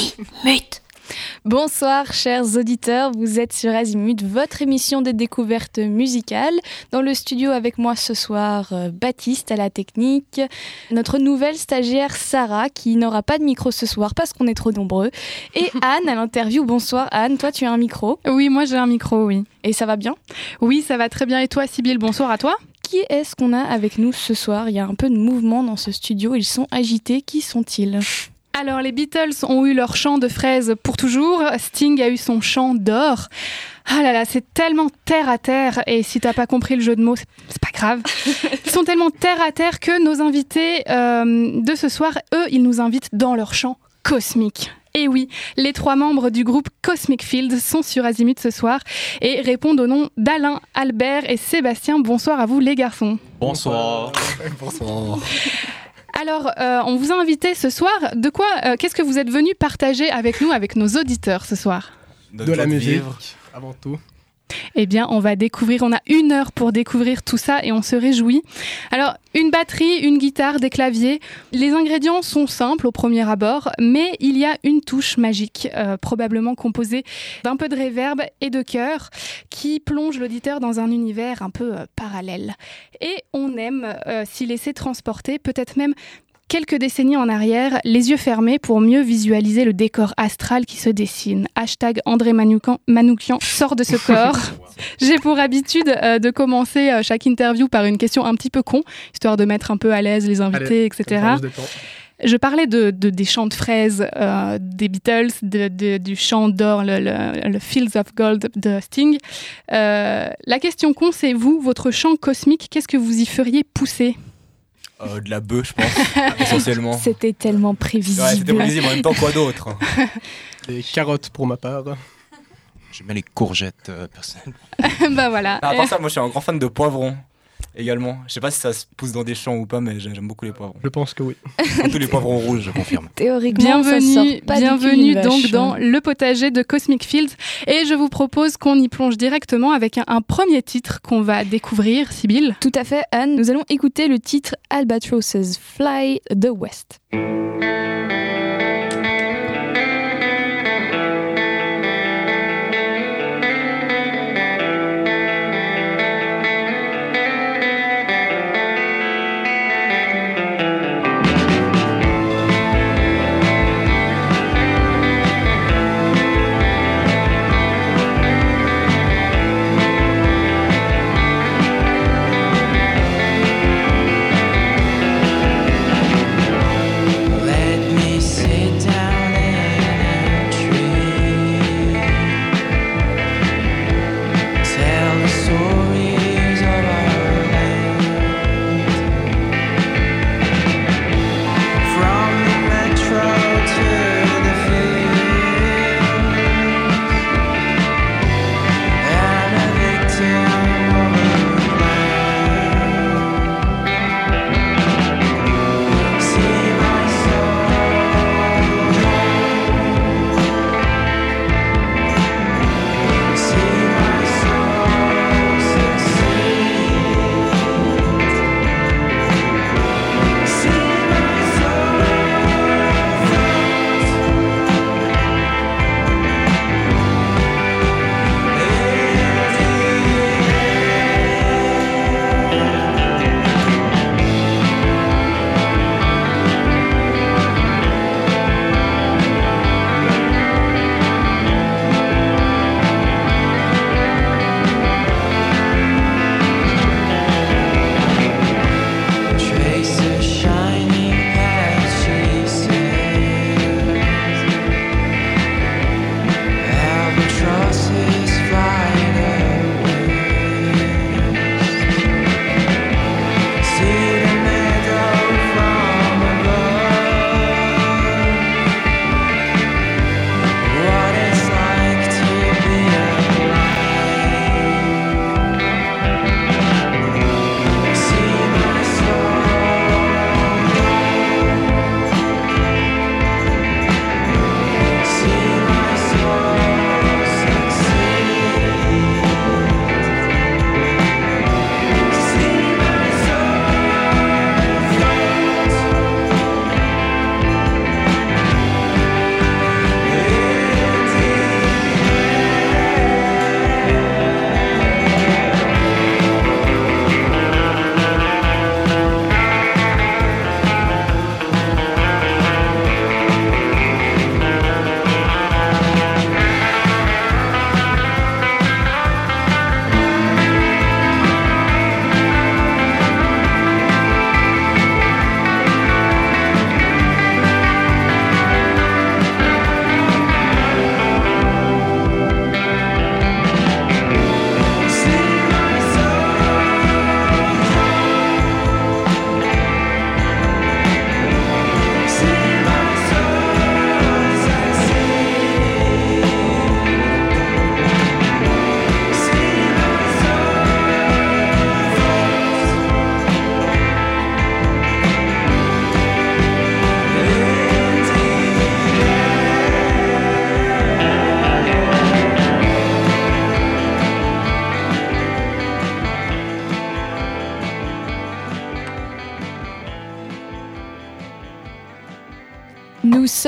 Azimut. Bonsoir chers auditeurs, vous êtes sur Azimut, votre émission des découvertes musicales. Dans le studio avec moi ce soir, euh, Baptiste à la technique, notre nouvelle stagiaire Sarah qui n'aura pas de micro ce soir parce qu'on est trop nombreux, et Anne à l'interview. Bonsoir Anne, toi tu as un micro Oui, moi j'ai un micro, oui. Et ça va bien? Oui, ça va très bien. Et toi Sybille, bonsoir à toi qui est-ce qu'on a avec nous ce soir? Il y a un peu de mouvement dans ce studio, ils sont agités. Qui sont-ils? Alors les Beatles ont eu leur chant de fraises pour toujours, Sting a eu son chant d'or. Ah là là, c'est tellement terre à terre, et si t'as pas compris le jeu de mots, c'est pas grave. Ils sont tellement terre à terre que nos invités euh, de ce soir, eux, ils nous invitent dans leur chant cosmique. Et oui, les trois membres du groupe Cosmic Field sont sur Azimut ce soir et répondent au nom d'Alain, Albert et Sébastien. Bonsoir à vous les garçons. Bonsoir. Bonsoir. Alors, euh, on vous a invité ce soir. De quoi, euh, qu'est-ce que vous êtes venu partager avec nous, avec nos auditeurs ce soir? De la musique, avant tout. Eh bien, on va découvrir, on a une heure pour découvrir tout ça et on se réjouit. Alors, une batterie, une guitare, des claviers. Les ingrédients sont simples au premier abord, mais il y a une touche magique, euh, probablement composée d'un peu de réverb et de chœur, qui plonge l'auditeur dans un univers un peu euh, parallèle. Et on aime euh, s'y laisser transporter, peut-être même quelques décennies en arrière, les yeux fermés pour mieux visualiser le décor astral qui se dessine. Hashtag André Manoukian sort de ce corps. J'ai pour habitude euh, de commencer euh, chaque interview par une question un petit peu con, histoire de mettre un peu à l'aise les invités, etc. Je parlais de, des chants de fraises euh, des Beatles, du chant d'or, le, Fields of Gold de Sting. la question con, c'est vous, votre chant cosmique, qu'est-ce que vous y feriez pousser? Euh, de la bœuf, je pense, essentiellement. C'était tellement prévisible. Ouais, c'était prévisible, en même temps, quoi d'autre? Des carottes pour ma part. J'aime bien les courgettes, euh, personnellement. bah voilà. à part ça, moi je suis un grand fan de poivrons également. Je sais pas si ça se pousse dans des champs ou pas, mais j'aime beaucoup les poivrons. Je pense que oui. Tous les poivrons rouges, je confirme. Théoriquement, bienvenue, ça bienvenue donc dans le potager de Cosmic Fields. Et je vous propose qu'on y plonge directement avec un, un premier titre qu'on va découvrir, Sibyl. Tout à fait, Anne. Nous allons écouter le titre Albatros's Fly the West.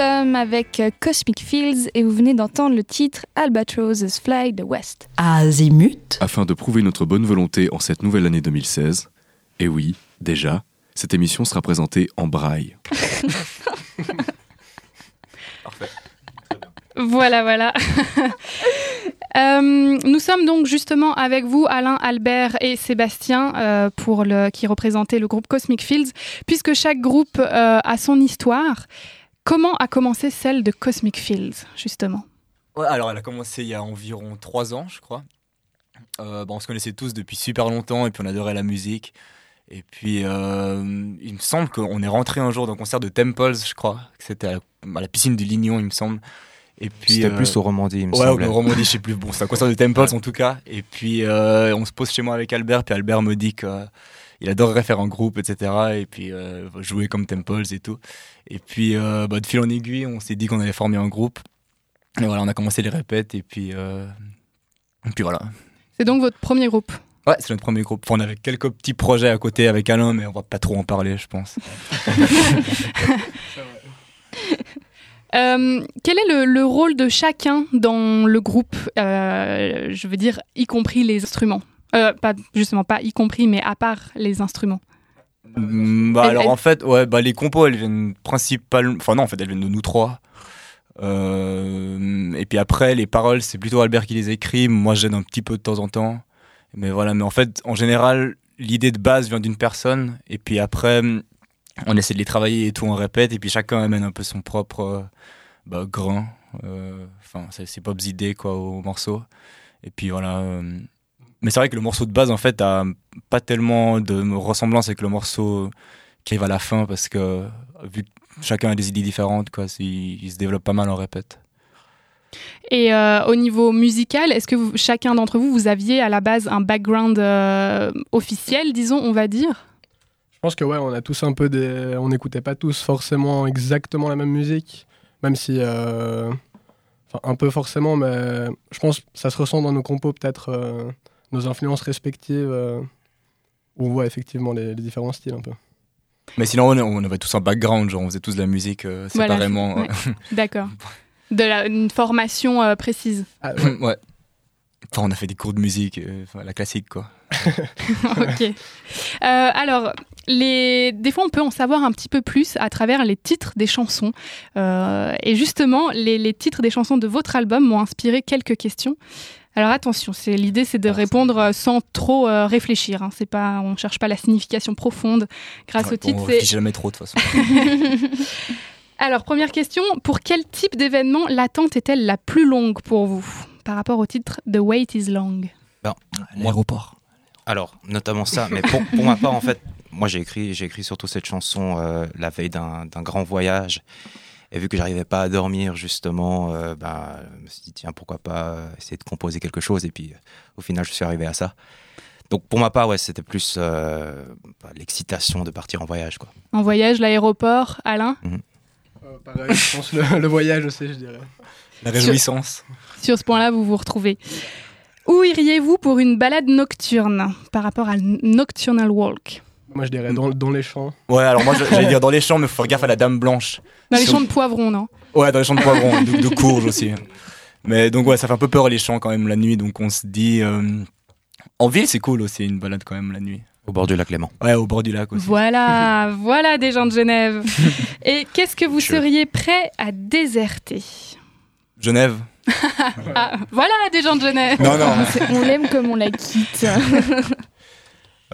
Sommes avec euh, Cosmic Fields et vous venez d'entendre le titre Albatros's Fly the West. Azimut. Afin de prouver notre bonne volonté en cette nouvelle année 2016, et oui, déjà, cette émission sera présentée en braille. Parfait. Voilà, voilà. Euh, nous sommes donc justement avec vous, Alain, Albert et Sébastien, euh, pour le, qui représentaient le groupe Cosmic Fields, puisque chaque groupe euh, a son histoire. Comment a commencé celle de Cosmic Fields, justement? Ouais, alors elle a commencé il y a environ trois ans, je crois. Euh, bon, on se connaissait tous depuis super longtemps et puis on adorait la musique. Et puis euh, il me semble qu'on est rentré un jour dans un concert de Temples, je crois. que C'était à, la- à la piscine du Lignon, il me semble. Et puis C'était euh, plus au Romandie, il me Ouais, au Romandie, je sais plus. Bon, c'est un concert de Temples en tout cas. Et puis euh, on se pose chez moi avec Albert, puis Albert me dit qu'il adorerait faire un groupe, etc. Et puis euh, jouer comme Temples et tout. Et puis euh, bah, de fil en aiguille, on s'est dit qu'on allait former un groupe. Et voilà, on a commencé les répètes et puis, euh, et puis voilà. C'est donc votre premier groupe? Ouais, c'est notre premier groupe. Enfin, on avait quelques petits projets à côté avec Alain, mais on va pas trop en parler, je pense. Euh, quel est le, le rôle de chacun dans le groupe? Euh, Je veux dire, y compris les instruments. Euh, pas, justement, pas y compris, mais à part les instruments. Mm, Bah, Elle- alors elle- en fait, ouais, bah, les compos, elles viennent principalement. Enfin, non, en fait, elles viennent de nous trois. Euh, et puis après, les paroles, c'est plutôt Albert qui les écrit. Moi, j'aide un petit peu de temps en temps. Mais voilà, mais en fait, en général, l'idée de base vient d'une personne. Et puis après, on essaie de les travailler et tout, on répète. Et puis chacun amène un peu son propre euh, bah, grain. Euh, Enfin, c'est c'est Pop's idée, quoi, au morceau. Et puis voilà. euh, Mais c'est vrai que le morceau de base, en fait, a pas tellement de ressemblance avec le morceau qui arrive à la fin parce que vu que chacun a des idées différentes, quoi, il, se développe pas mal en répète. Et euh, au niveau musical, est-ce que vous- chacun d'entre vous, vous aviez à la base un background euh, officiel, disons, on va dire? Je pense que ouais, on a tous un peu des. On n'écoutait pas tous forcément exactement la même musique, même si. euh, Enfin, un peu forcément, mais je pense que ça se ressent dans nos compos, peut-être euh, nos influences respectives, euh, où on voit effectivement les, les différents styles un peu. Mais sinon, on, on avait tous un background, genre on faisait tous de la musique euh, Voilà, séparément. ouais. D'accord. De la, une formation euh, précise. Ah, ouais. ouais. Enfin, on a fait des cours de musique, euh, la classique, quoi. ok. Euh, alors, les... des fois, on peut en savoir un petit peu plus à travers les titres des chansons. Euh, et justement, les, les titres des chansons de votre album m'ont inspiré quelques questions. Alors attention, c'est l'idée, c'est de répondre euh, sans trop euh, réfléchir. Hein. C'est pas, on cherche pas la signification profonde grâce Ouais, au titre. on réfléchit jamais trop, de toute façon. Alors première question, pour quel type d'événement l'attente est-elle la plus longue pour vous par rapport au titre The Wait is Long? L'aéroport. Alors, notamment ça, mais pour, pour ma part, en fait, moi j'ai écrit, j'ai écrit surtout cette chanson euh, la veille d'un grand voyage. Et vu que j'arrivais pas à dormir, justement, euh, ben, je me suis dit, tiens, pourquoi pas essayer de composer quelque chose. Et puis, euh, au final, je suis arrivé à ça. Donc, pour ma part, ouais, c'était plus euh, bah, l'excitation de partir en voyage. Quoi. En voyage, l'aéroport, Alain Euh, pareil, je pense le, le voyage aussi, je dirais. La réjouissance. Sur ce point-là, vous vous retrouvez. Où iriez-vous pour une balade nocturne par rapport à Nocturnal Walk? Moi, je dirais dans, dans les champs. Ouais, alors moi, j'allais dire dans les champs, mais faut faire gaffe à la dame blanche. Dans les champs de poivrons, non Ouais, dans les champs de poivrons, de, de courge aussi. Mais donc, ouais, ça fait un peu peur les champs quand même la nuit. Donc, on se dit. euh, En ville, c'est cool aussi, une balade quand même la nuit. Au bord du lac Léman. Ouais, au bord du lac aussi. Voilà, voilà des gens de Genève. Et qu'est-ce que vous seriez prêt à déserter Genève. Ah, Voilà des gens de Genève. Non, non. On l'aime comme on la quitte.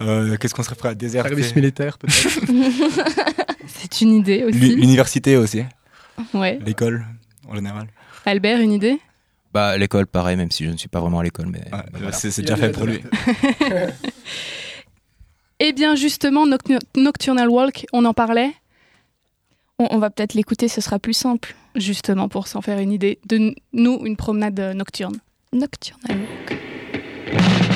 Euh, Qu'est-ce qu'on serait prêt à déserter Service militaire, peut-être. C'est une idée aussi. L'université aussi. Ouais. L'école, en général. Albert, une idée? Bah, l'école, pareil, même si je ne suis pas vraiment à l'école. Mais, Ouais, bah, voilà. C'est déjà fait pour lui. Eh bien, justement, Noc- Nocturnal Walk, on en parlait On, on va peut-être l'écouter, ce sera plus simple. justement pour s'en faire une idée de nous une promenade euh, nocturne. Nocturnal Walk.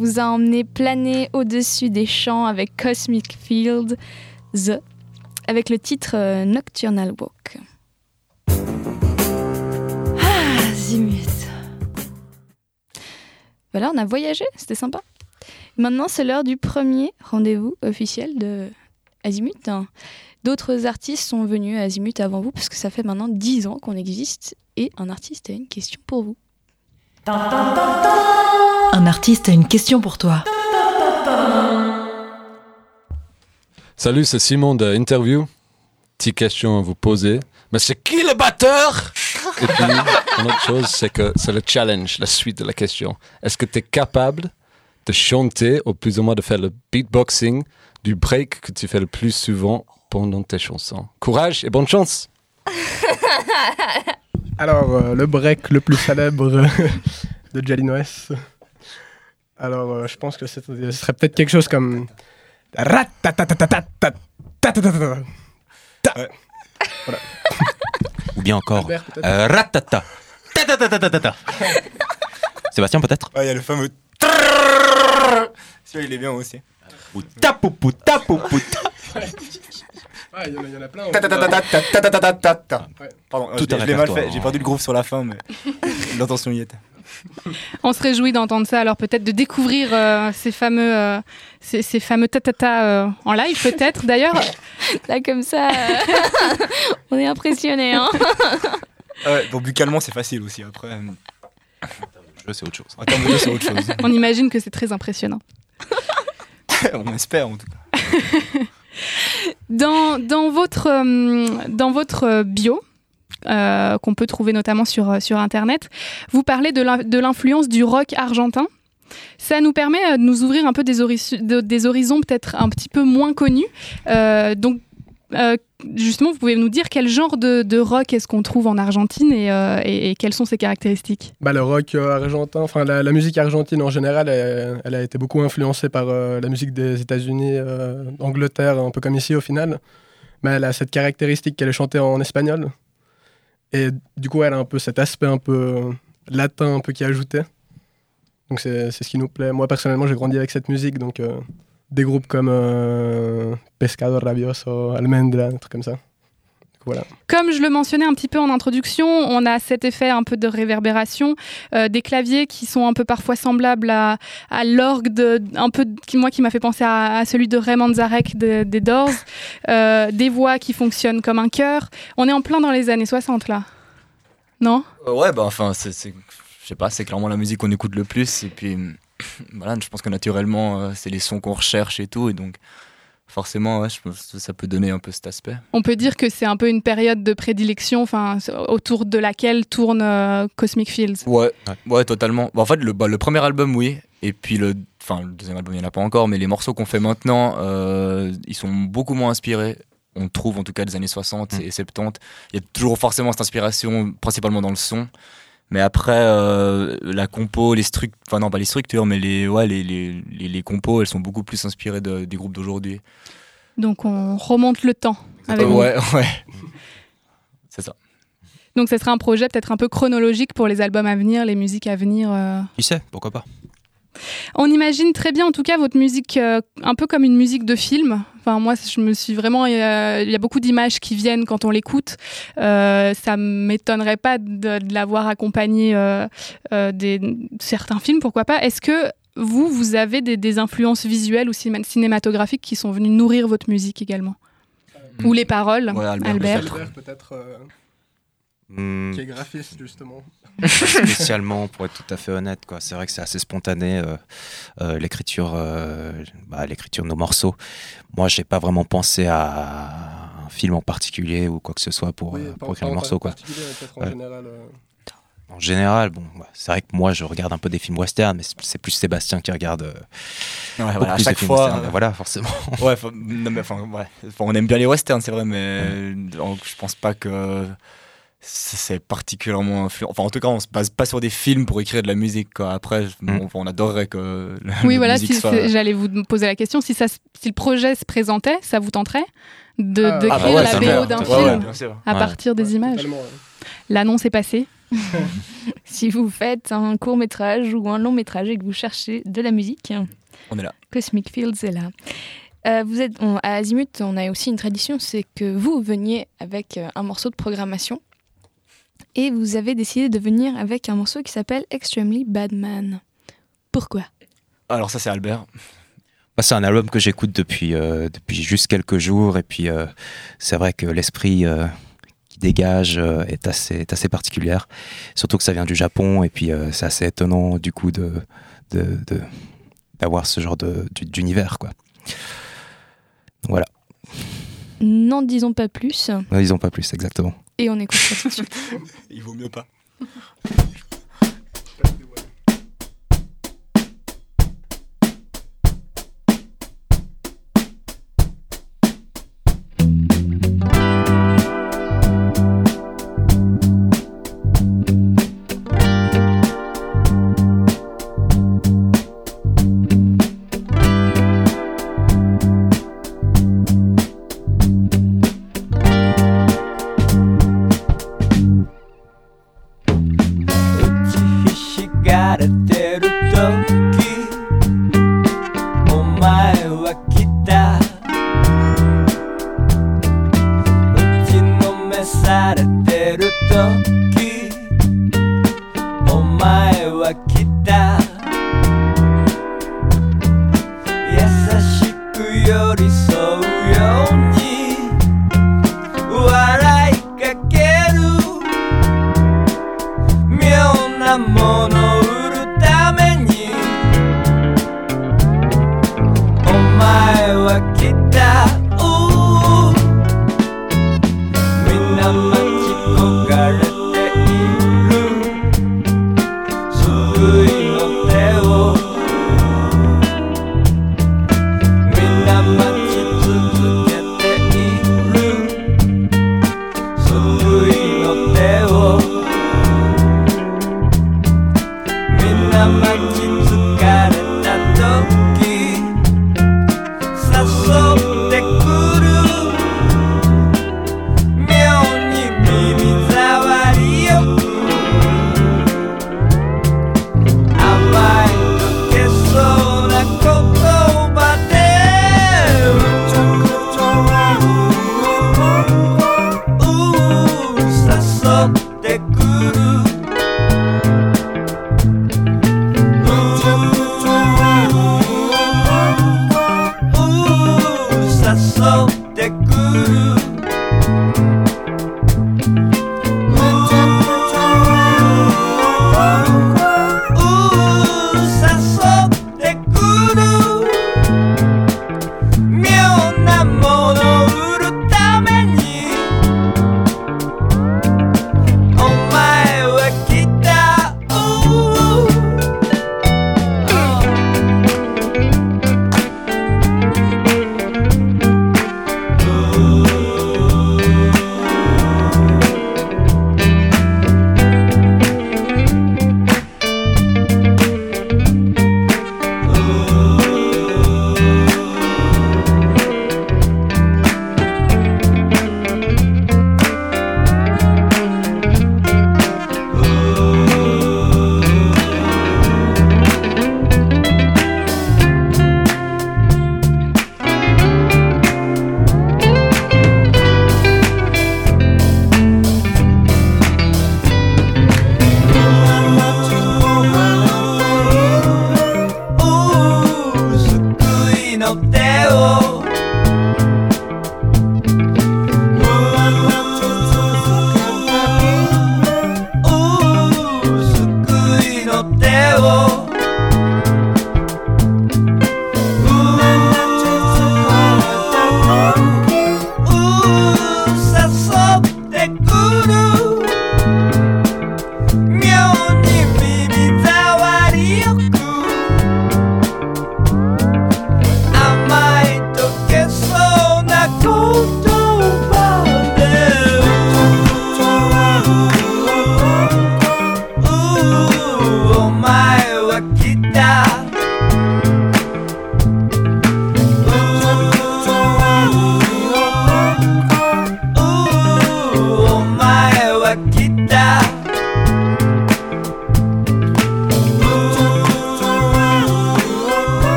Vous a emmené planer au-dessus des champs avec Cosmic Field, The, avec le titre euh, Nocturnal Walk. Ah, zimut. Voilà, on a voyagé, c'était sympa. Maintenant, c'est l'heure du premier rendez-vous officiel de Azimut. D'autres artistes sont venus à Azimut avant vous parce que ça fait maintenant 10 ans qu'on existe et un artiste a une question pour vous. Un artiste a une question pour toi. Salut, c'est Simon de Interview. Petite question à vous poser. Mais c'est qui le batteur? Et puis, une autre chose, c'est que c'est le challenge, la suite de la question. Est-ce que tu es capable de chanter, ou plus ou moins de faire le beatboxing du break que tu fais le plus souvent pendant tes chansons? Courage et bonne chance Alors, euh, le break le plus célèbre de Jalino S. Alors, euh, je pense que euh, ce serait peut-être quelque chose comme. Ou bien encore. Euh, Sébastien, peut-être? Il y a le fameux. Il est bien aussi. Ou plein. Pardon, mal fait, j'ai hein. perdu le groove sur la fin, mais l'intention y était. On se réjouit d'entendre ça, alors peut-être de découvrir euh, ces fameux, euh, ces, ces fameux tatata euh, en live, peut-être. D'ailleurs, Là, comme ça, euh, on est impressionné. Hein Ah ouais, donc buccalement, c'est facile aussi. Après, euh, Je c'est autre chose. en termes de jeu, c'est autre chose. on imagine que c'est très impressionnant. On espère en tout cas. Dans, dans votre, dans votre bio, euh, qu'on peut trouver notamment sur, euh, sur Internet, vous parlez de l'in- de l'influence du rock argentin. Ça nous permet euh, de nous ouvrir un peu des, des horizons peut-être un petit peu moins connus. Donc, justement, vous pouvez nous dire quel genre de, de rock est-ce qu'on trouve en Argentine et, et- et quelles sont ses caractéristiques? Bah, le rock argentin, enfin la, musique argentine en général, elle, a été beaucoup influencée par la musique des États-Unis, d'Angleterre, un peu comme ici au final. Mais elle a cette caractéristique qu'elle est chantée en espagnol. Et du coup, elle a un peu cet aspect un peu euh, latin, un peu qui ajouté. Donc c'est ce qui nous plaît. Moi personnellement, j'ai grandi avec cette musique, donc euh, des groupes comme euh, Pescado Rabioso, Almendra, des trucs comme ça. Voilà. Comme je le mentionnais un petit peu en introduction, on a cet effet un peu de réverbération, euh, des claviers qui sont un peu parfois semblables à, à l'orgue, de, un peu qui, moi qui m'a fait penser à, à celui de Ray Manzarek de- des Doors, euh, des voix qui fonctionnent comme un chœur. On est en plein dans les années 60 là, non? Euh, ouais, bah enfin, c'est, c'est- je sais pas, c'est clairement la musique qu'on écoute le plus. Et puis, voilà, je pense que naturellement, c'est les sons qu'on recherche et tout. Et donc, forcément, ouais, je pense que ça peut donner un peu cet aspect. On peut dire que c'est un peu une période de prédilection, enfin autour de laquelle tourne euh, Cosmic Fields. Ouais, Ouais. ouais, totalement. Bah, en fait, le, bah, le premier album, oui. Et puis, le, enfin, le deuxième album, il n'y en a pas encore. Mais les morceaux qu'on fait maintenant, euh, ils sont beaucoup moins inspirés. On trouve en tout cas des années 60 Mm. et 70. Il y a toujours forcément cette inspiration, principalement dans le son. Mais après, euh, la compo, les structures, enfin non, pas les structures, mais les, ouais, les, les, les, les compos, elles sont beaucoup plus inspirées de- des groupes d'aujourd'hui. Donc on remonte le temps. Avec Euh, ouais, ouais. C'est ça. Donc ce serait un projet peut-être un peu chronologique pour les albums à venir, les musiques à venir. euh. Qui sait, pourquoi pas On imagine très bien en tout cas votre musique euh, un peu comme une musique de film. Enfin moi je me suis vraiment euh, il y a beaucoup d'images qui viennent quand on l'écoute. Euh, ça m'étonnerait pas de, de l'avoir accompagné euh, des certains films pourquoi pas. Est-ce que vous vous avez des, des influences visuelles ou cinéma- cinématographiques qui sont venues nourrir votre musique également? Ou les paroles Ouais, Albert. Albert, peut-être, Hmm, qui est graphiste justement. pas spécialement, pour être tout à fait honnête. Quoi. C'est vrai que c'est assez spontané, euh, euh, l'écriture, euh, bah, l'écriture de nos morceaux. Moi, j'ai pas vraiment pensé à un film en particulier ou quoi que ce soit pour, Oui, euh, pour écrire le morceau. Quoi. en général. en général, bon, bah, c'est vrai que moi je regarde un peu des films western, mais c'est- plus Sébastien qui regarde euh, Ouais, voilà, à chaque films fois. western. Voilà, forcément. Ouais, enfin, non, mais, ouais. On aime bien les westerns, c'est vrai, mais je pense pas que c'est particulièrement influent. Enfin, en tout cas, on se base pas sur des films pour écrire de la musique. Quoi. Après, Mm. on, on adorerait que la, Oui, la voilà, musique si, soit. j'allais vous poser la question. Si, ça, si le projet se présentait, ça vous tenterait de, Ah, de ah bah créer ouais, la BO d'un ouais, film ouais, à Ouais. partir des Ouais, images? L'annonce est passée. Si vous faites un court métrage ou un long métrage et que vous cherchez de la musique, On est là. Cosmic Fields est là. Euh, vous êtes on- à Azimut, on a aussi une tradition, c'est que vous veniez avec euh, un morceau de programmation et vous avez décidé de venir avec un morceau qui s'appelle Extremely Bad Man. Pourquoi? Alors, ça, c'est Albert. Bah, c'est un album que j'écoute depuis, euh, depuis juste quelques jours, et puis euh, c'est vrai que l'esprit euh, qui dégage est, assez, est assez particulière. Surtout que ça vient du Japon, et puis c'est assez étonnant du coup de, de, de- d'avoir ce genre de, d'u- d'univers. Quoi. Voilà, N'en disons pas plus Ne disons pas plus exactement. Et on écoute ça tout de suite. Il vaut mieux pas.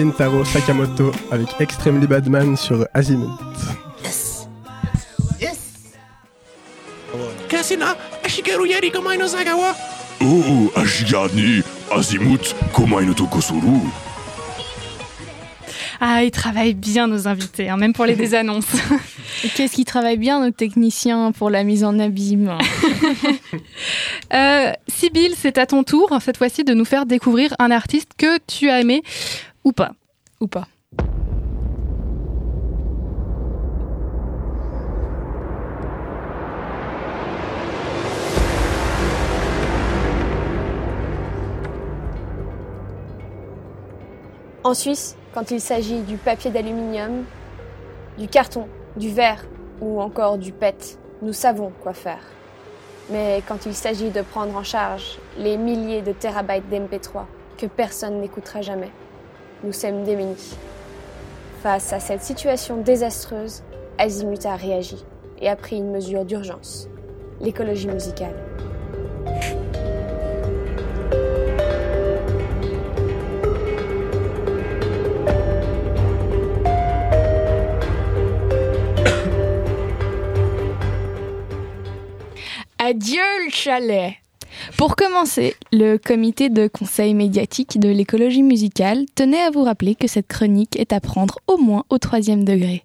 Kentaro Sakamoto avec Extremely Badman sur Azimut. Yes. Yes. Kasina, Ashigeru Yari Komai no Oh, Ashigani, Azimut, Komai no Tokosuru. Ah, ils travaillent bien nos invités, hein, même pour les désannonces. Qu'est-ce qu'ils travaillent bien nos techniciens pour la mise en abîme euh, Sibyl, c'est à ton tour, cette fois-ci, de nous faire découvrir un artiste que tu as aimé ou pas. Ou pas En Suisse, quand il s'agit du papier d'aluminium, du carton, du verre ou encore du PET, nous savons quoi faire. Mais quand il s'agit de prendre en charge les milliers de terabytes d'MP3 que personne n'écoutera jamais, nous sommes démunis. Face à cette situation désastreuse, Azimut a réagi et a pris une mesure d'urgence, l'écologie musicale. Adieu le chalet Pour commencer, le comité de conseil médiatique de l'écologie musicale tenait à vous rappeler que cette chronique est à prendre au moins au troisième degré.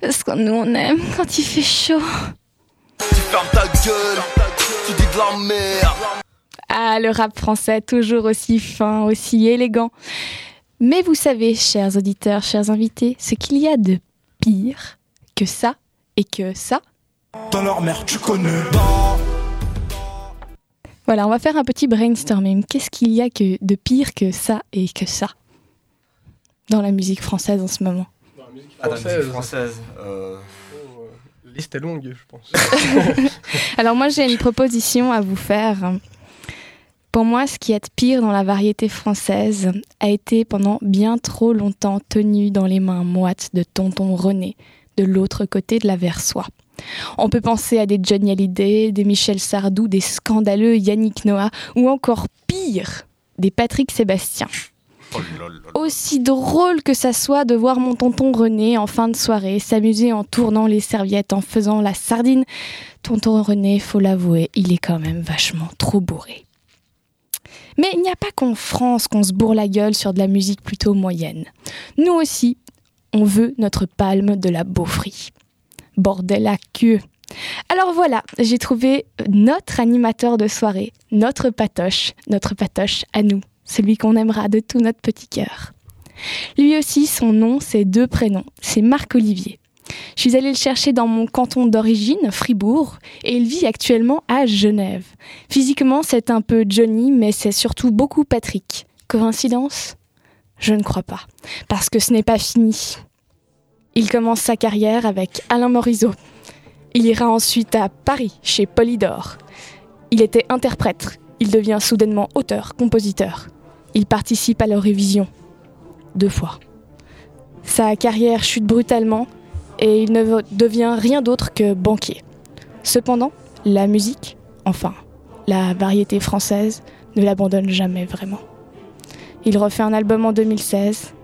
Parce que nous on aime quand il fait chaud. Tu fermes ta gueule, tu dis de la merde. Ah, le rap français, toujours aussi fin, aussi élégant. Mais vous savez, chers auditeurs, chers invités, ce qu'il y a de pire que ça et que ça. Dans leur mère, tu connais. Voilà, on va faire un petit brainstorming. Qu'est-ce qu'il y a que de pire que ça et que ça dans la musique française en ce moment? Dans la musique française. euh, La liste est longue, je pense. Alors moi j'ai une proposition à vous faire. Pour moi, ce qui est pire dans la variété française a été pendant bien trop longtemps tenu dans les mains moites de tonton René, de l'autre côté de la Versoix. On peut penser à des Johnny Hallyday, des Michel Sardou, des scandaleux Yannick Noah, ou encore pire, des Patrick Sébastien. Aussi drôle que ça soit de voir mon tonton René en fin de soirée s'amuser en tournant les serviettes, en faisant la sardine, tonton René, faut l'avouer, il est quand même vachement trop bourré. Mais il n'y a pas qu'en France qu'on se bourre la gueule sur de la musique plutôt moyenne. Nous aussi, on veut notre palme de la beaufrie. Bordel à queue. Alors voilà, j'ai trouvé notre animateur de soirée, notre patoche, notre patoche à nous, celui qu'on aimera de tout notre petit cœur. Lui aussi, son nom, c'est deux prénoms, c'est Marc-Olivier. Je suis allée le chercher dans mon canton d'origine, Fribourg, et il vit actuellement à Genève. Physiquement, c'est un peu Johnny, mais c'est surtout beaucoup Patrick. Coïncidence? Je ne crois pas, parce que ce n'est pas fini. Il commence sa carrière avec Alain Morisot. Il ira ensuite à Paris, chez Polydor. Il était interprète. Il devient soudainement auteur, compositeur. Il participe à l'Eurovision. Deux fois. Sa carrière chute brutalement et il ne devient rien d'autre que banquier. Cependant, la musique, enfin, la variété française, ne l'abandonne jamais vraiment. Il refait un album en 2016.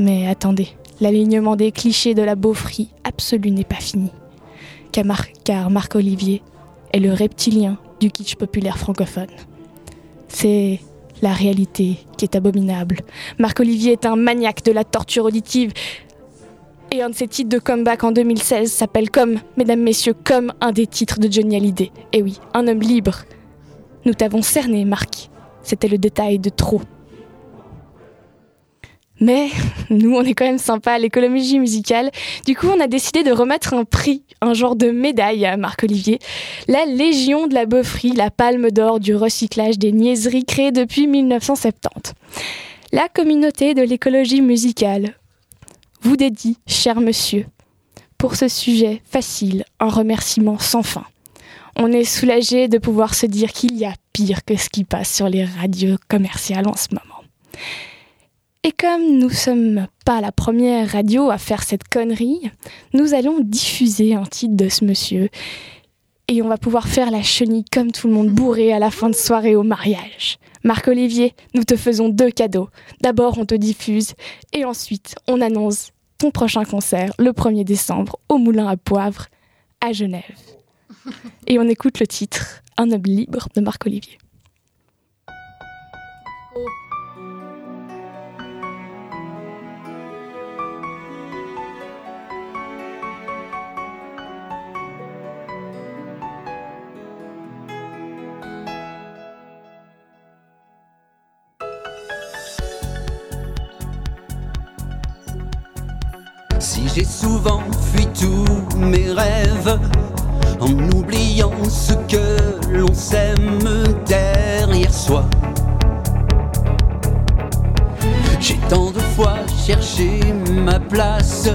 Mais attendez, l'alignement des clichés de la beaufrie absolue n'est pas fini. Car, Mar- car Marc-Olivier est le reptilien du kitsch populaire francophone. C'est la réalité qui est abominable. Marc-Olivier est un maniaque de la torture auditive. Et un de ses titres de comeback en 2016 s'appelle comme, mesdames, messieurs, comme un des titres de Johnny Hallyday. Et oui, un homme libre. Nous t'avons cerné, Marc. C'était le détail de trop. Mais nous, on est quand même sympa à l'écologie musicale. Du coup, on a décidé de remettre un prix, un genre de médaille à Marc-Olivier. La Légion de la Beaufrie, la palme d'or du recyclage des niaiseries créées depuis 1970. La communauté de l'écologie musicale vous dédie, cher monsieur, pour ce sujet facile, un remerciement sans fin. On est soulagé de pouvoir se dire qu'il y a pire que ce qui passe sur les radios commerciales en ce moment. Et comme nous sommes pas la première radio à faire cette connerie, nous allons diffuser un titre de ce monsieur. et on va pouvoir faire la chenille comme tout le monde bourré à la fin de soirée au mariage. Marc-Olivier, nous te faisons deux cadeaux. D'abord, on te diffuse et ensuite, on annonce ton prochain concert le 1er décembre au Moulin à Poivre à Genève. Et on écoute le titre Un homme libre de Marc-Olivier. Si j'ai souvent fui tous mes rêves en oubliant ce que l'on sème derrière soi. J'ai tant de fois cherché ma place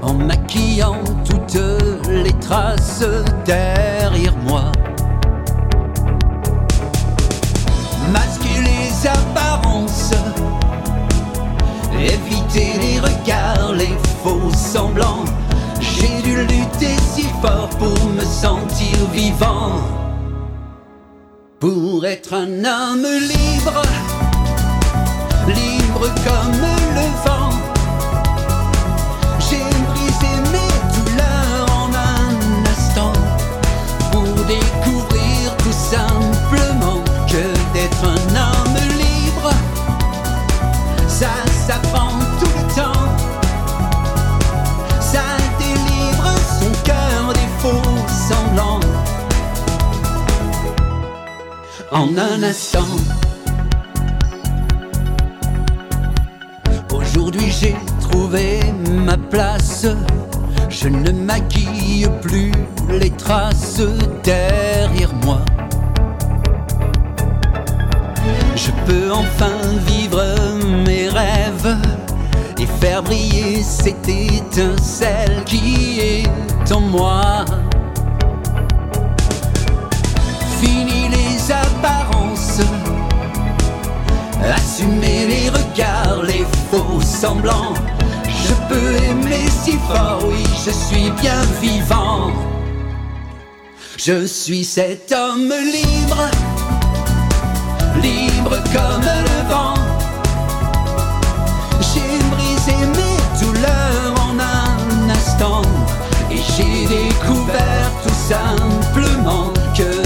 en maquillant toutes les traces derrière moi. Masquer les apparences, les regards, les faux semblants. J'ai dû lutter si fort pour me sentir vivant. Pour être un homme libre, libre comme le vent. En un instant. Aujourd'hui j'ai trouvé ma place. Je ne maquille plus les traces derrière moi. Je peux enfin vivre mes rêves et faire briller cette étincelle qui est en moi. Fini assumer les regards, les faux semblants. Je peux aimer si fort, oui, je suis bien vivant. Je suis cet homme libre, libre comme le vent. J'ai brisé mes douleurs en un instant et j'ai découvert tout simplement que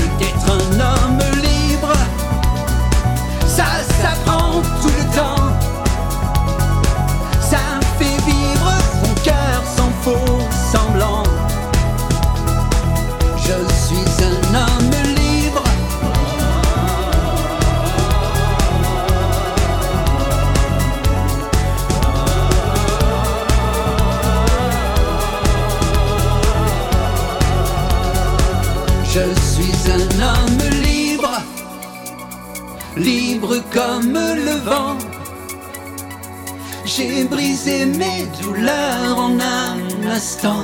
douleurs en un instant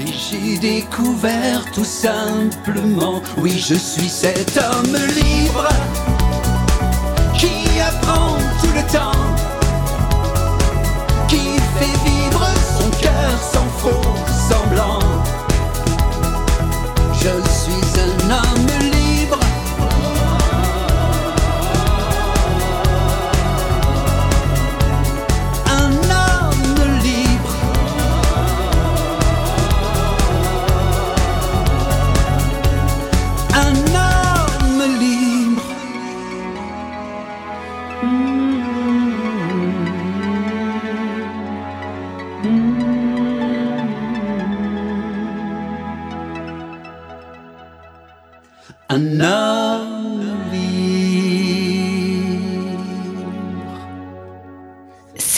et j'ai découvert tout simplement, oui, je suis cet homme libre qui apprend tout le temps, qui fait vivre son cœur sans faux semblant. Je suis un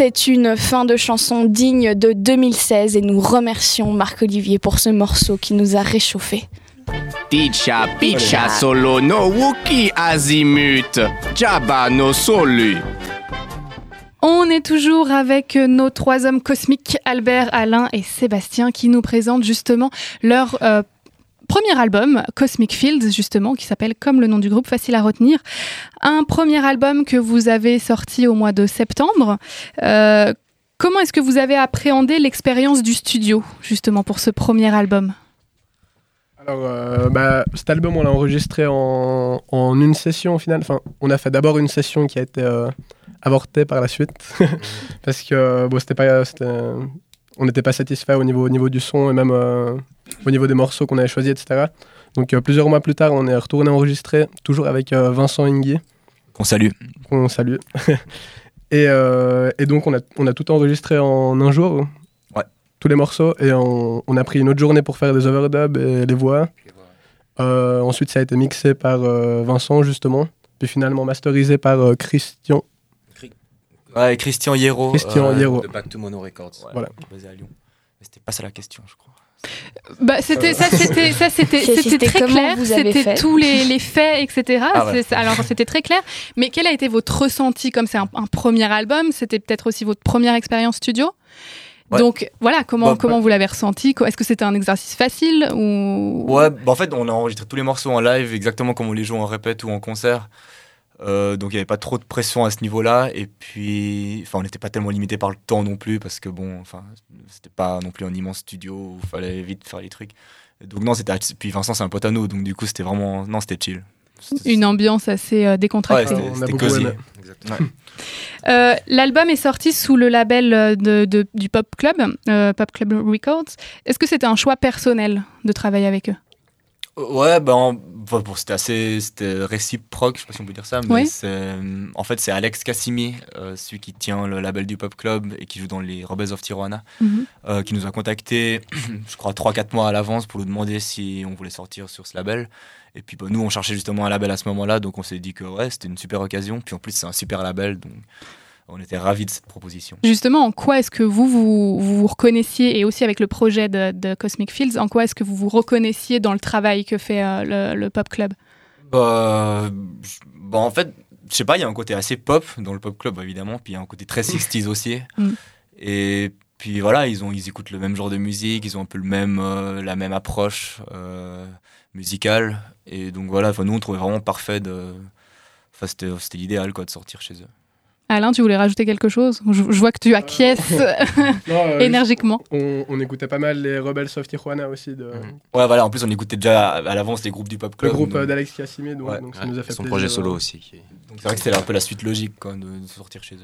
C'est une fin de chanson digne de 2016 et nous remercions Marc-Olivier pour ce morceau qui nous a réchauffés. Ticha picha solo no wuki azimut. Jabba no solu. On est toujours avec nos trois hommes cosmiques, Albert, Alain et Sébastien, qui nous présentent justement leur euh, premier album, Cosmic Fields, justement, qui s'appelle comme le nom du groupe, facile à retenir. Un premier album que vous avez sorti au mois de septembre. Euh, comment est-ce que vous avez appréhendé l'expérience du studio, justement, pour ce premier album? Alors, euh, bah, cet album, on l'a enregistré en, une session au final. Enfin, on a fait d'abord une session qui a été euh, avortée par la suite. Parce que bon, c'était pas, on n'était pas satisfait au niveau, au niveau du son et même euh, au niveau des morceaux qu'on avait choisis, etc. Donc, euh, plusieurs mois plus tard, on est retourné enregistrer, toujours avec euh, Vincent Ingui. Qu'on salue. Qu'on salue. et, euh, et donc, on a, on a tout enregistré en un jour. Ouais. Tous les morceaux. Et on, on a pris une autre journée pour faire des overdubs et les voix. Euh, ensuite, ça a été mixé par euh, Vincent, justement. Puis finalement masterisé par euh, Christian. Ouais, Christian Hierro. Christian Hierro. De Back to Mono Records. Ouais, Voilà. Basé à Lyon. Mais c'était pas ça la question, je crois. Bah, c'était ça, c'était ça, c'était C'est- c'était c'était très clair. C'était tous les, les faits, etc. Ah ouais. Alors c'était très clair. Mais quel a été votre ressenti comme c'est un, un premier album? C'était peut-être aussi votre première expérience studio? Ouais. Donc voilà, comment Bah, comment bah- vous l'avez ressenti? Est-ce que c'était un exercice facile ou? Ouais, bah en fait, on a enregistré tous les morceaux en live exactement comme on les joue en répète ou en concert. Euh, donc il n'y avait pas trop de pression à ce niveau-là. Et puis, enfin, on n'était pas tellement limité par le temps non plus parce que bon, enfin, c'était pas non plus un immense studio où il fallait vite faire les trucs. Donc non, c'était. Puis Vincent, c'est un pote à nous, donc du coup, c'était vraiment. Non, c'était chill. une ambiance assez euh, décontractée c'était cosy. Ouais. Euh, L'album est sorti sous le label de, de- du Pop Club, euh, Pop Club Records. Est-ce que c'était un choix personnel de travailler avec eux? Ouais, ben, bon, c'était assez c'était réciproque, je sais pas si on peut dire ça, mais Oui. c'est, en fait, c'est Alex Cassimi, euh, celui qui tient le label du Pop Club et qui joue dans les Rebels of Tijuana, Mhm. euh, qui nous a contacté, je crois, 3-4 mois à l'avance pour nous demander si on voulait sortir sur ce label. Et puis, bah, nous, on cherchait justement un label à ce moment-là, donc on s'est dit que ouais, c'était une super occasion. Puis en plus, c'est un super label, donc on était ravis de cette proposition. Justement, en quoi est-ce que vous, vous vous, vous reconnaissiez, et aussi avec le projet de, de Cosmic Fields, en quoi est-ce que vous vous reconnaissiez dans le travail que fait euh, le, le Pop Club? Bah, bah, en fait, je sais pas, il y a un côté assez pop dans le pop club évidemment, puis il y a un côté très 60s aussi. Mm. Et puis voilà, ils ont ils écoutent le même genre de musique, ils ont un peu le même euh, la même approche euh, musicale et donc voilà, nous on trouvait vraiment parfait de enfin c'était c'était l'idéal quoi de sortir chez eux. Alain, tu voulais rajouter quelque chose je, je vois que tu acquiesces Non, euh, énergiquement. On, on écoutait pas mal les Rebels of Tijuana aussi. De, Ouais, voilà, en plus on écoutait déjà à, à l'avance les groupes du pop Le club. groupe donc- euh, d'Alex Cassimi, donc, Ouais. donc ça Ouais, nous a fait son plaisir. projet solo aussi. qui c'est vrai que c'était un peu la suite logique quoi de, de sortir chez eux.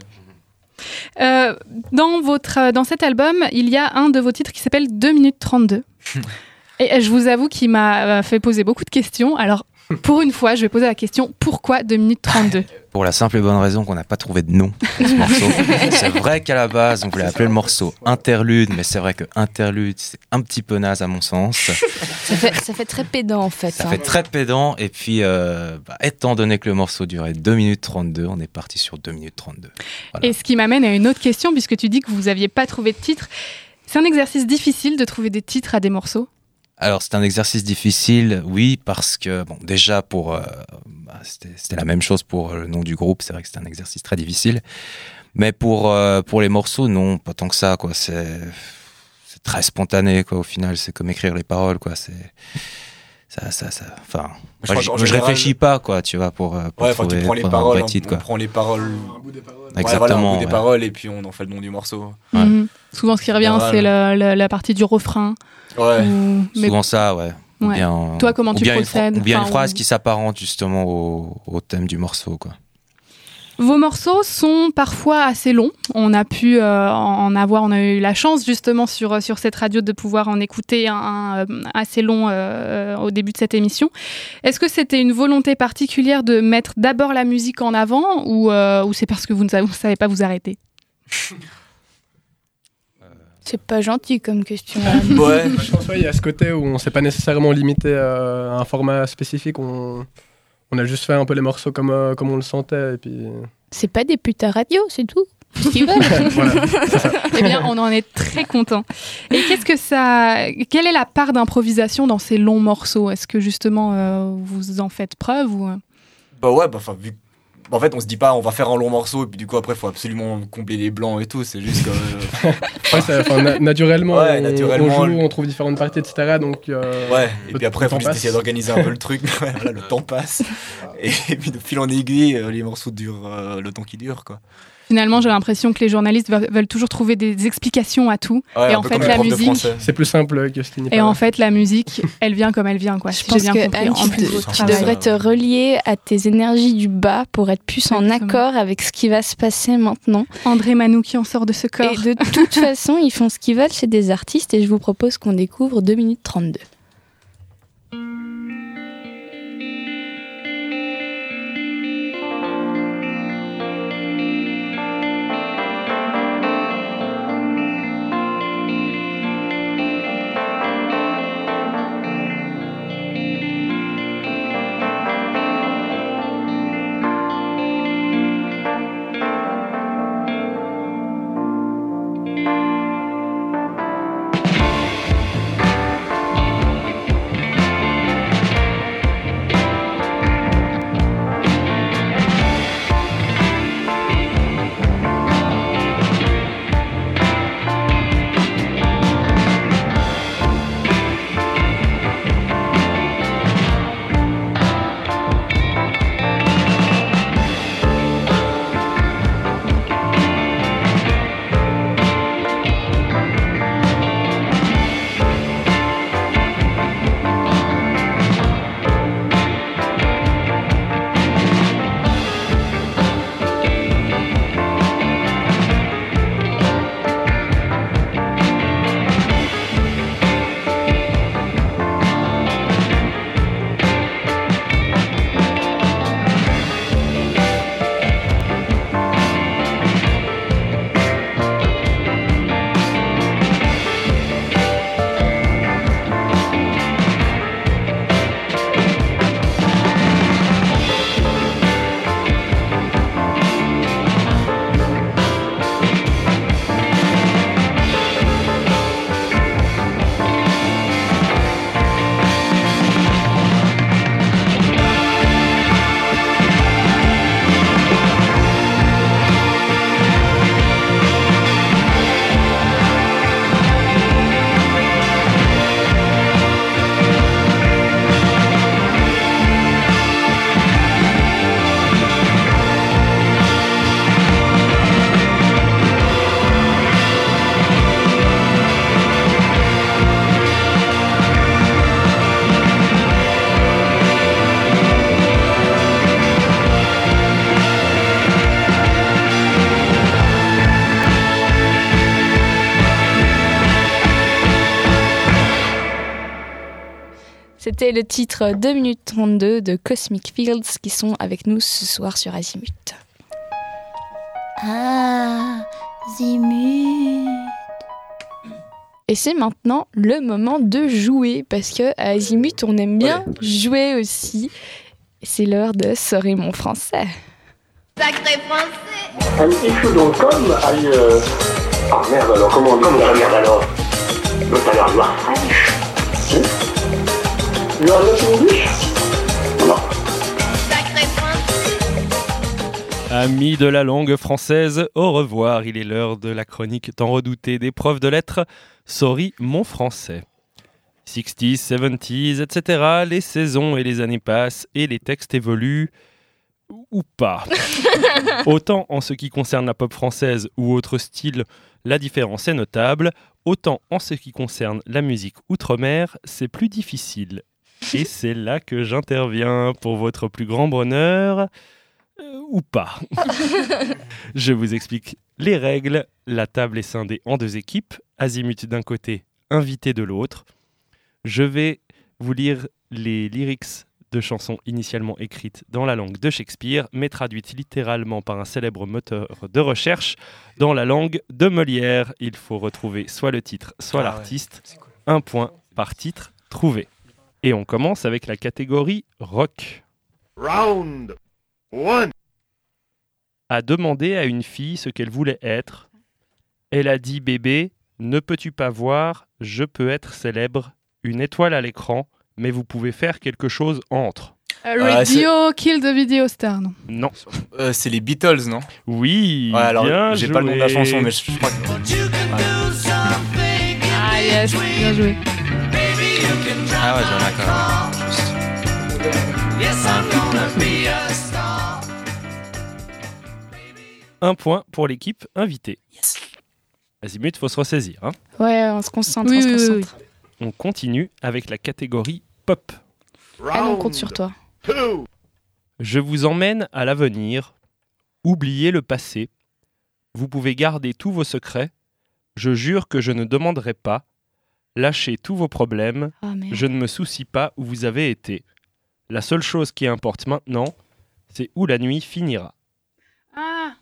Euh, dans, votre, euh, dans cet album, il y a un de vos titres qui s'appelle 2 minutes 32. et euh, je vous avoue qu'il m'a euh, fait poser beaucoup de questions. Alors, pour une fois, je vais poser la question pourquoi 2 minutes 32 Pour la simple et bonne raison qu'on n'a pas trouvé de nom pour ce morceau. c'est vrai qu'à la base, on voulait appeler le morceau Interlude, mais c'est vrai que Interlude, c'est un petit peu naze à mon sens. Ça fait, ça fait très pédant en fait. Ça hein. fait très pédant. Et puis, euh, bah, étant donné que le morceau durait 2 minutes 32, on est parti sur 2 minutes 32. Voilà. Et ce qui m'amène à une autre question, puisque tu dis que vous n'aviez pas trouvé de titre. C'est un exercice difficile de trouver des titres à des morceaux. Alors, c'est un exercice difficile, oui, parce que, bon, déjà, pour. euh, bah, c'était c'était la même chose pour le nom du groupe, c'est vrai que c'était un exercice très difficile. Mais pour, euh, pour les morceaux, non, pas tant que ça, quoi. C'est c'est très spontané, quoi, au final. C'est comme écrire les paroles, quoi. C'est. Ça, ça, ça. Enfin. Je moi, crois je, qu'en je général- réfléchis pas, quoi, tu vois, pour. euh, pour Ouais, enfin tu trouver- prends les paroles, on, titre, on quoi. prend les paroles. Un bout des paroles. Ouais, voilà, un Exactement, bout des ouais. paroles et puis on en fait le nom du morceau. Ouais. Mhm. Souvent, ce qui revient, c'est le- la partie du refrain. Ouais. Ou- mais- Souvent ça, ouais. Ou Ouais. bien, Toi, comment ou tu bien une, procèdes ou bien une Enfin, phrase ou- qui s'apparente justement au, au thème du morceau, quoi. Vos morceaux sont parfois assez longs. On a pu euh, en avoir, on a eu la chance justement sur, sur cette radio de pouvoir en écouter un, un, euh, assez long euh, au début de cette émission. Est-ce que c'était une volonté particulière de mettre d'abord la musique en avant ou, euh, ou c'est parce que vous ne savez pas vous arrêter? C'est pas gentil comme question. Ouais. Je pense qu'il y a ce côté où on s'est pas nécessairement limité à un format spécifique. On, on a juste fait un peu les morceaux comme, euh, comme on le sentait. Et puis... C'est pas des à radio, c'est tout. Voilà. Eh bien, on en est très content. Et qu'est-ce que ça, quelle est la part d'improvisation dans ces longs morceaux? Est-ce que justement euh, vous en faites preuve ou euh? Bah ouais, bah enfin vu en fait, on se dit pas on va faire un long morceau et puis du coup après faut absolument combler les blancs et tout, c'est juste que Ouais, ça- enfin, na- naturellement, Ouais, on- naturellement, on joue, on trouve différentes parties, etc. Donc, euh, Ouais, et puis après, faut juste essayer d'organiser un peu le truc. Voilà, le temps passe. Et, et puis de fil en aiguille, euh, les morceaux durent euh, le temps qui dure. Quoi. Finalement, j'ai l'impression que les journalistes veulent, toujours trouver des explications à tout. Ouais, et en fait, la musique. C'est plus simple que ce qui n'est pas Et en fait, la musique, elle vient comme elle vient, quoi. Je si pense bien que compris. Anne, en tu, plus tu travail. devrais te relier à tes énergies du bas pour être plus en Exactement. accord avec ce qui va se passer maintenant. André Manou qui en sort de ce corps. Et de toute façon, ils font ce qu'ils veulent, c'est des artistes et je vous propose qu'on découvre 2 minutes 32. C'était le titre 2 minutes 32 de Cosmic Fields qui sont avec nous ce soir sur Azimut. Azimut. Et c'est maintenant le moment de jouer parce que à Azimut on aime bien jouer aussi. C'est l'heure de Sorry mon français. Sacré français. Un petit chou comme aille. Euh... Ah merde alors, comment on dit Comment la merde alors? A l'air noir You are not English Non. Sacré français. Amis de la langue française, au revoir. Il est l'heure de la chronique tant redoutée des profs de lettres. Sorry, mon français. 60s, 70s, etc. Les saisons et les années passent et les textes évoluent. Ou pas. Autant en ce qui concerne la pop française ou autre style, la différence est notable. Autant en ce qui concerne la musique outre-mer, c'est plus difficile. Et c'est là que j'interviens pour votre plus grand bonheur. Euh, ou pas. Je vous explique les règles. La table est scindée en deux équipes. Azimut d'un côté, invité de l'autre. Je vais vous lire les lyrics de chansons initialement écrites dans la langue de Shakespeare, mais traduites littéralement par un célèbre moteur de recherche dans la langue de Molière. Il faut retrouver soit le titre, soit Ah ouais, l'artiste. Un point par titre trouvé. Et on commence avec la catégorie rock. Round one. A demandé à une fille ce qu'elle voulait être. Elle a dit bébé, ne peux-tu pas voir, je peux être célèbre, une étoile à l'écran, mais vous pouvez faire quelque chose entre. Euh, Ah, Radio Kill the Video Star, non Non. Euh, c'est les Beatles, non? Oui. Ouais, alors bien j'ai pas le nom de la chanson, mais je, je crois que. Ah yes, bien joué. Ah ouais, je vois d'accord. Un point pour l'équipe invitée. Yes. Azimut, faut se ressaisir. hein. Ouais, on se concentre, Oui, on se oui, oui, concentre. On continue avec la catégorie pop. On compte sur toi. Je vous emmène à l'avenir. Oubliez le passé. Vous pouvez garder tous vos secrets. Je jure que je ne demanderai pas. Lâchez tous vos problèmes. Merde. je ne me soucie pas où vous avez été. La seule chose qui importe maintenant, c'est où la nuit finira. Ah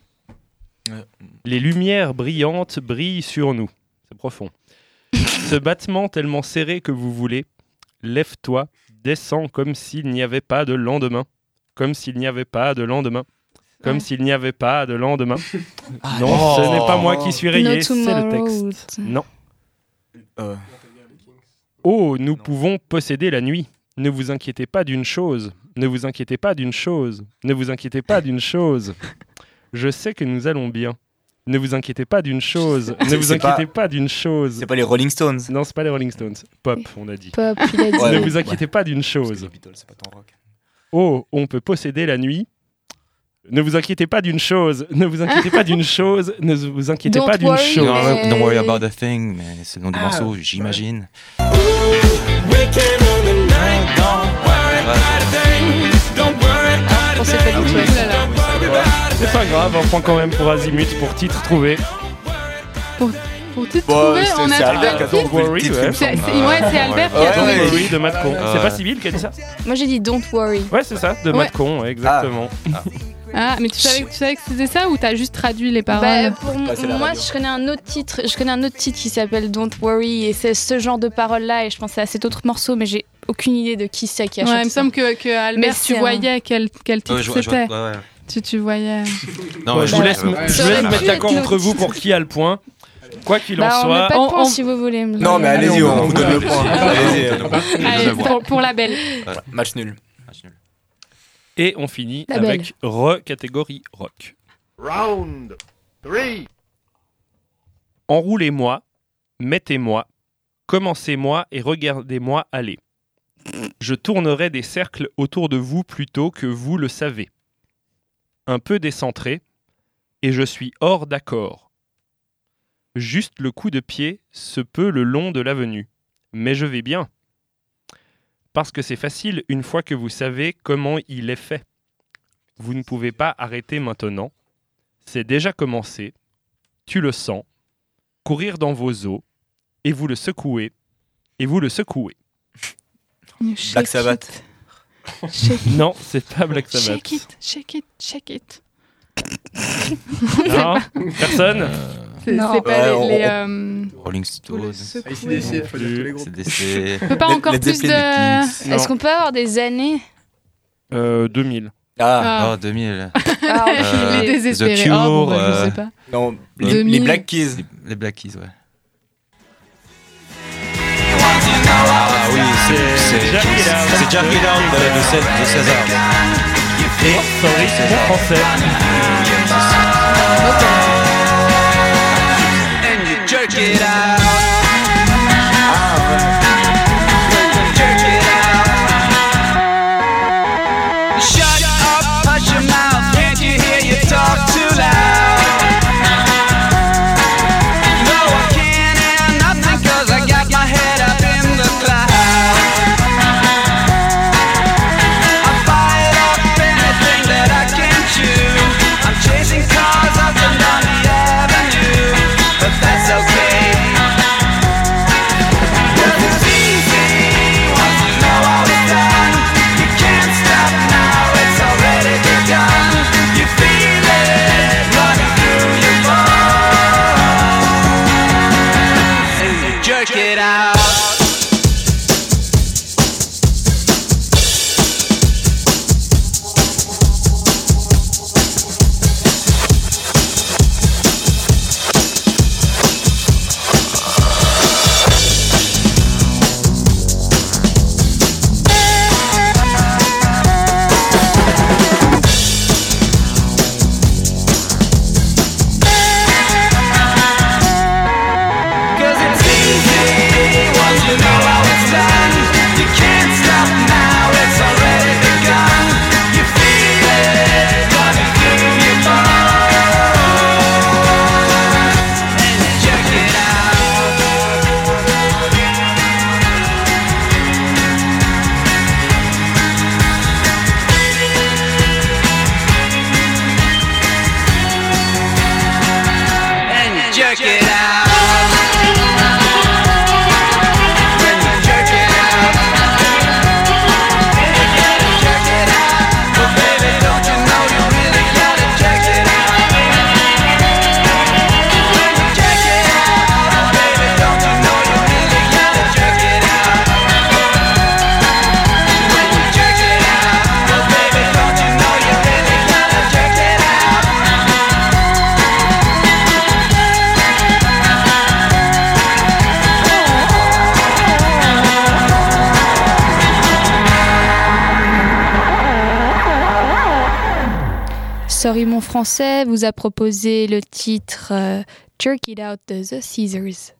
Les lumières brillantes brillent sur nous. C'est profond. Ce battement tellement serré que vous voulez, lève-toi, descends comme s'il n'y avait pas de lendemain. Comme s'il n'y avait pas de lendemain. Comme Ouais. s'il n'y avait pas de lendemain. Ah, non, ce n'est pas moi qui suis rayé, No c'est le texte. Non. Euh, Oh, nous pouvons posséder la nuit. Ne vous inquiétez pas d'une chose. Ne vous inquiétez pas d'une chose. Ne vous inquiétez pas d'une chose. Je sais que nous allons bien. Ne vous inquiétez pas d'une chose. Ne C'est- vous pas- inquiétez pas, d'une chose. c'est pas les Rolling Stones. Non, c'est pas les Rolling Stones. Pop, on a dit. Pop, il a dit. Ouais, ne vous inquiétez pas d'une chose. les Beatles, c'est pas ton rock. Oh, on peut posséder la nuit. Ne vous inquiétez pas d'une chose. Ne vous inquiétez pas d'une chose. Ne vous inquiétez Don't pas d'une worry, chose. Non, mais- don't worry about a thing, mais c'est le nom du Ah. morceau, j'imagine. Ça. C'est pas grave, un point quand même pour Azimut pour titre trouvé. Pour titre Bon, trouvé, on c'est a Albert qui a trouvé. Worry, titre, ouais. C'est semble. c'est- ouais, c'est Albert qui a trouvé. ouais. Oui, de Matcon. C'est pas Sybille qui a dit ça Moi, j'ai dit don't worry. Ouais, c'est ça, de. Matcon, exactement. Ah, mais tu savais, tu savais que c'était ça ou t'as juste traduit les Bah, paroles pour m- Passer la moi, je connais un autre titre. Je connais un autre titre qui s'appelle Don't Worry et c'est ce genre de paroles-là. Et je pensais à cet autre morceau, mais j'ai aucune idée de qui c'est qui a Ouais, chanté il me semble que, que Albert, tu un- voyais quel, quel titre Ouais, c'était. ouais, ouais. Tu, tu voyais. Non, Ouais, je vous bah, laisse, je vous mettre d'accord entre vous pour qui a le point. Quoi qu'il en Bah, on met soit, pas de on- point on- si vous voulez. me Non, mais allez-y, on- vous donne le point. Allez, pour, pour la belle. Match nul. Et on finit La belle. avec re catégorie rock. Round 3. Enroulez-moi, mettez-moi, commencez-moi et regardez-moi aller. Je tournerai des cercles autour de vous plutôt que vous le savez. Un peu décentré, et je suis hors d'accord. Juste le coup de pied se peut le long de l'avenue, mais je vais bien. Parce que c'est facile une fois que vous savez comment il est fait. Vous ne pouvez pas arrêter maintenant. C'est déjà commencé. Tu le sens courir dans vos os, et vous le secouez, et vous le secouez. Black Sabbath. Shake, Non, c'est pas Black Sabbath. shake it, shake it, shake it. Non, personne Non. C'est pas Ouais, les. on- les, on- euh, Rolling Stones, secouer. ACDC, faut dire tous les groupes. CDC. On peut pas encore plus de. Est-ce qu'on peut avoir des années Euh, 2000. Ah, Oh, 2000. Ah, Euh, Il est désespéré. The Cure, oh, bon, bah, je sais pas. non, les, 2000. les Black Keys. Les, les Black Keys, ouais. Ah oui, c'est c'est Jack It Out. de, de, Cé- de César. Et, sorry, c'est français. And you jerk it out. Sorry mon français vous a proposé le titre euh, It Out The Caesars.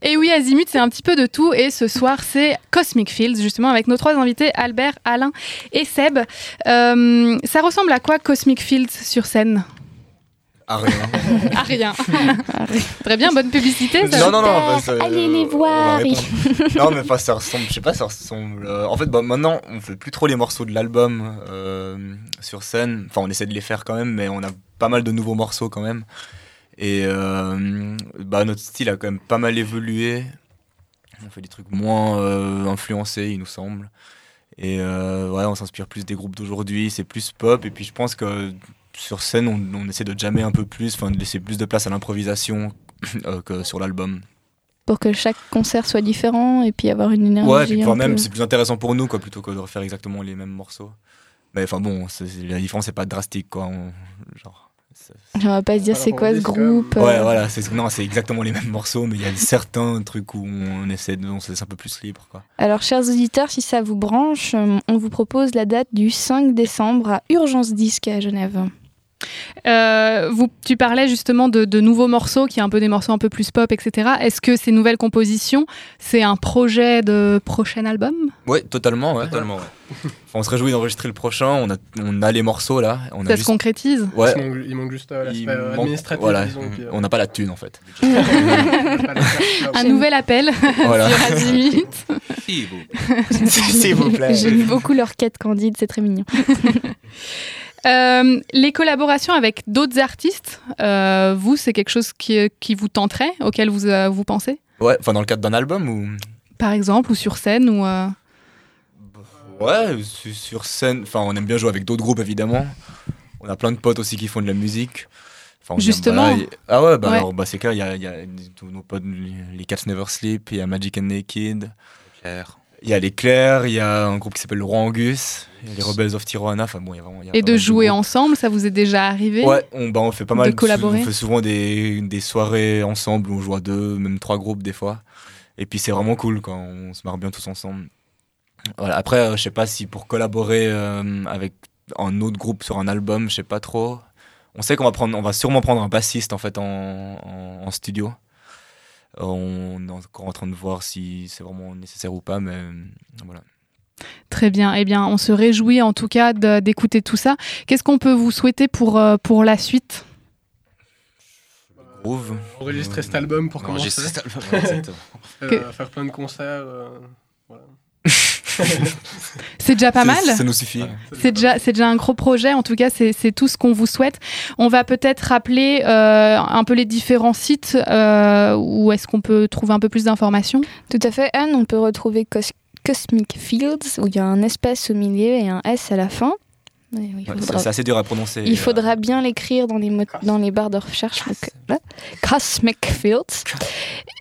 Et oui, Azimut, c'est un petit peu de tout. Et ce soir, c'est Cosmic Fields, justement, avec nos trois invités, Albert, Alain et Seb. Euh, ça ressemble à quoi Cosmic Fields sur scène? Ah, rien. À rien. Très bien, bonne publicité. ça. Non, non, non. bah, ça- Allez les va voir. non, mais enfin, ça ressemble, je sais pas, ça ressemble. euh, en fait, bah, maintenant, on fait plus trop les morceaux de l'album euh, sur scène. Enfin, on essaie de les faire quand même, mais on a pas mal de nouveaux morceaux quand même. Et euh, bah, notre style a quand même pas mal évolué. On fait des trucs moins euh, influencés, il nous semble. Et euh, ouais, on s'inspire plus des groupes d'aujourd'hui, c'est plus pop. Et puis je pense que sur scène, on, on essaie de jammer un peu plus, enfin de laisser plus de place à l'improvisation euh, que sur l'album. Pour que chaque concert soit différent et puis avoir une énergie. Ouais, puis un quand même, peu- c'est plus intéressant pour nous, quoi, plutôt que de refaire exactement les mêmes morceaux. Mais enfin bon, la différence n'est pas drastique, quoi. on- genre, On va pas se dire c'est quoi ce groupe. Ouais, euh, voilà, c'est non, c'est exactement les mêmes morceaux, mais il y a certains trucs où on essaie de, on se laisse un peu plus libre, quoi. Alors, chers auditeurs, si ça vous branche, euh, on vous propose la date du 5 décembre à Urgence Disque à Genève. Euh, vous, tu parlais justement de, de nouveaux morceaux, qui est un peu des morceaux un peu plus pop, etc. Est-ce que ces nouvelles compositions, c'est un projet de prochain album? Ouais, totalement, ouais. Totalement, ouais. On se réjouit d'enregistrer le prochain. On a, on a les morceaux là. On a Ça se juste- concrétise? Ouais. Il manque, juste euh, l'aspect euh, administratif, voilà. disons. puis, euh, On n'a pas la thune en fait. Un nouvel appel Voilà. sur Azimut. S'il vous plaît. J'aime beaucoup leur quête candide, c'est très mignon. Euh, les collaborations avec d'autres artistes, euh, vous, c'est quelque chose qui, qui vous tenterait, auquel vous, euh, vous pensez? Ouais, enfin dans le cadre d'un album ou? Par exemple, ou sur scène ou euh, Ouais, su- sur scène. Enfin, on aime bien jouer avec d'autres groupes évidemment. On a plein de potes aussi qui font de la musique. Enfin, on aime- Justement. y- ah ouais, bah Ouais. alors, bah, c'est clair, il y a, il y a tous nos potes, les Cats Never Sleep, il y a Magic and Naked. Il y a les Clairs, il y a un groupe qui s'appelle le Roi Angus, il y a les Rebels of Tijuana. Enfin bon, il y a vraiment. il y a Et de jouer ensemble, ça vous est déjà arrivé Ouais, on, bah, on fait pas de mal. collaborer On fait souvent des, des soirées ensemble où on joue à deux, même trois groupes des fois. Et puis c'est vraiment cool quand on se marre bien tous ensemble. Voilà. Après, euh, je sais pas si pour collaborer euh, avec un autre groupe sur un album, je sais pas trop. On sait qu'on va prendre, on va sûrement prendre un bassiste en fait en, en, en studio. On est encore en train de voir si c'est vraiment nécessaire ou pas, mais euh, voilà. Très bien. Eh bien, on se réjouit en tout cas d'écouter tout ça. Qu'est-ce qu'on peut vous souhaiter pour, euh, pour la suite? Groove. Enregistrer cet album pour commencer. Enregistrer cet album. Euh, Que- Faire plein de concerts. euh, voilà. C'est déjà pas mal. ça nous suffit. C'est déjà, c'est déjà un gros projet. En tout cas, c'est c'est tout ce qu'on vous souhaite. On va peut-être rappeler euh, un peu les différents sites euh, où est-ce qu'on peut trouver un peu plus d'informations. Tout à fait, Anne, on peut retrouver Cos- Cosmic Fields, où il y a un espace au milieu et un S à la fin. Oui, Ouais, c'est assez dur à prononcer. Il faudra bien l'écrire dans les, mo- dans les barres de recherche. Donc, là. Cosmic Fields.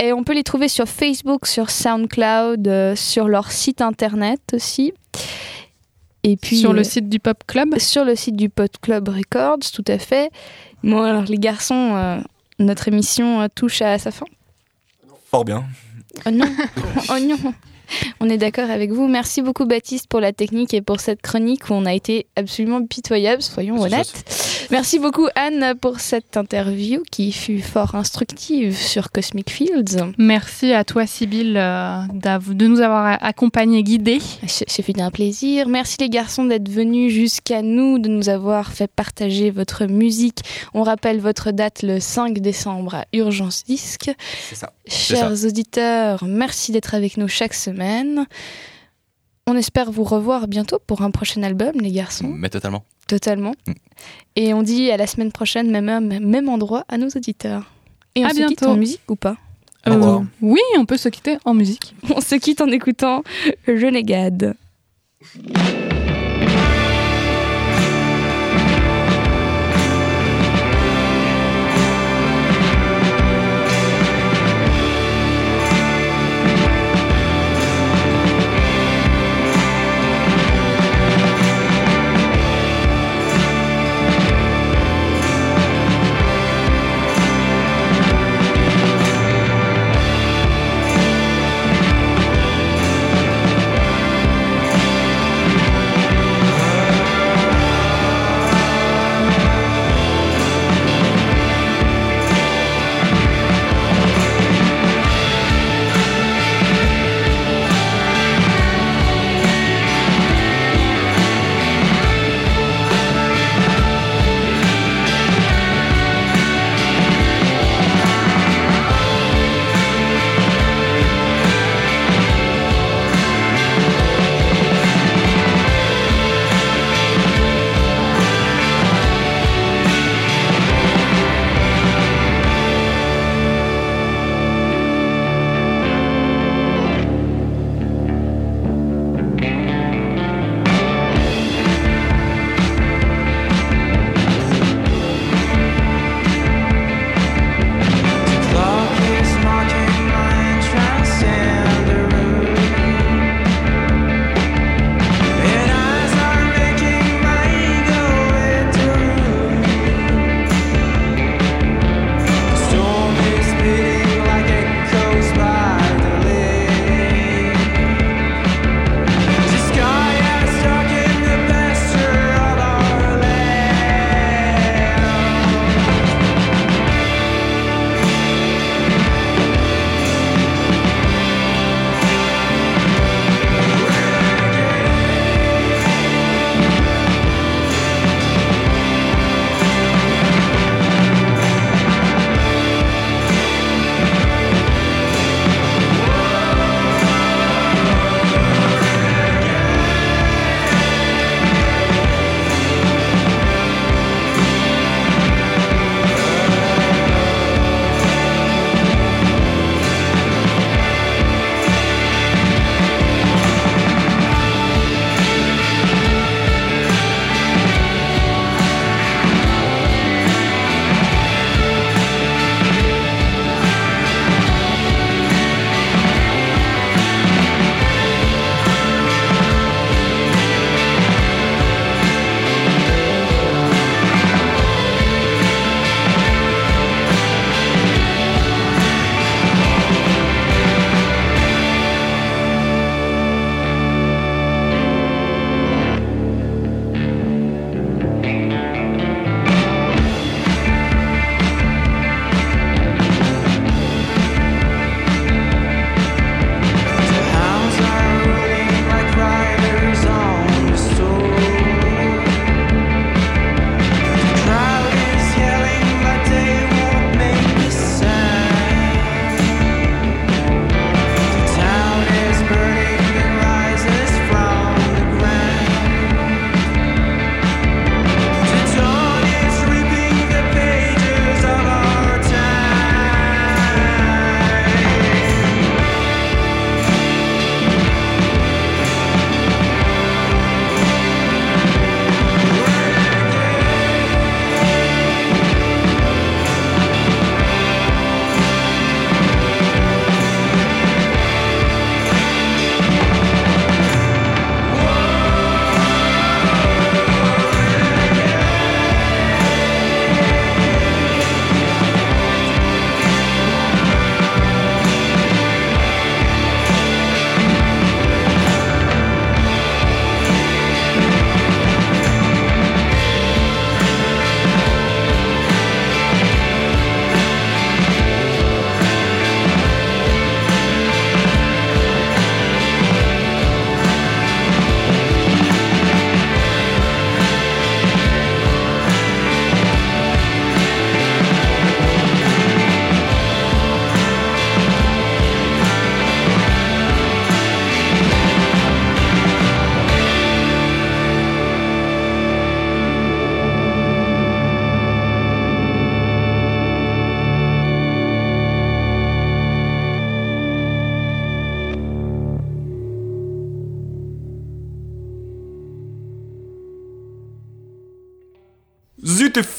Et on peut les trouver sur Facebook, sur SoundCloud, euh, sur leur site internet aussi. Et puis, Sur le euh, site du Pop Club? Sur le site du Pop Club Records, tout à fait. Bon, alors les garçons, euh, notre émission euh, touche à sa fin. Fort bien. Oh non, oh non. On est d'accord avec vous. Merci beaucoup Baptiste pour la technique et pour cette chronique où on a été absolument pitoyable, soyons honnêtes. Merci beaucoup Anne pour cette interview qui fut fort instructive sur Cosmic Fields. Merci à toi, Sybille, euh, de nous avoir accompagnés, guidés. C'est fait un plaisir. Merci les garçons d'être venus jusqu'à nous, de nous avoir fait partager votre musique. On rappelle votre date le 5 décembre à Urgence Disque. C'est ça. Chers ça. auditeurs, merci d'être avec nous chaque semaine. On espère vous revoir bientôt pour un prochain album, les garçons. Mais totalement. Totalement. Et on dit à la semaine prochaine, même heure, même endroit, à nos auditeurs. Et on À se quitte bientôt. en musique ou pas Euh, oui, on peut se quitter en musique. On se quitte en écoutant Renegade.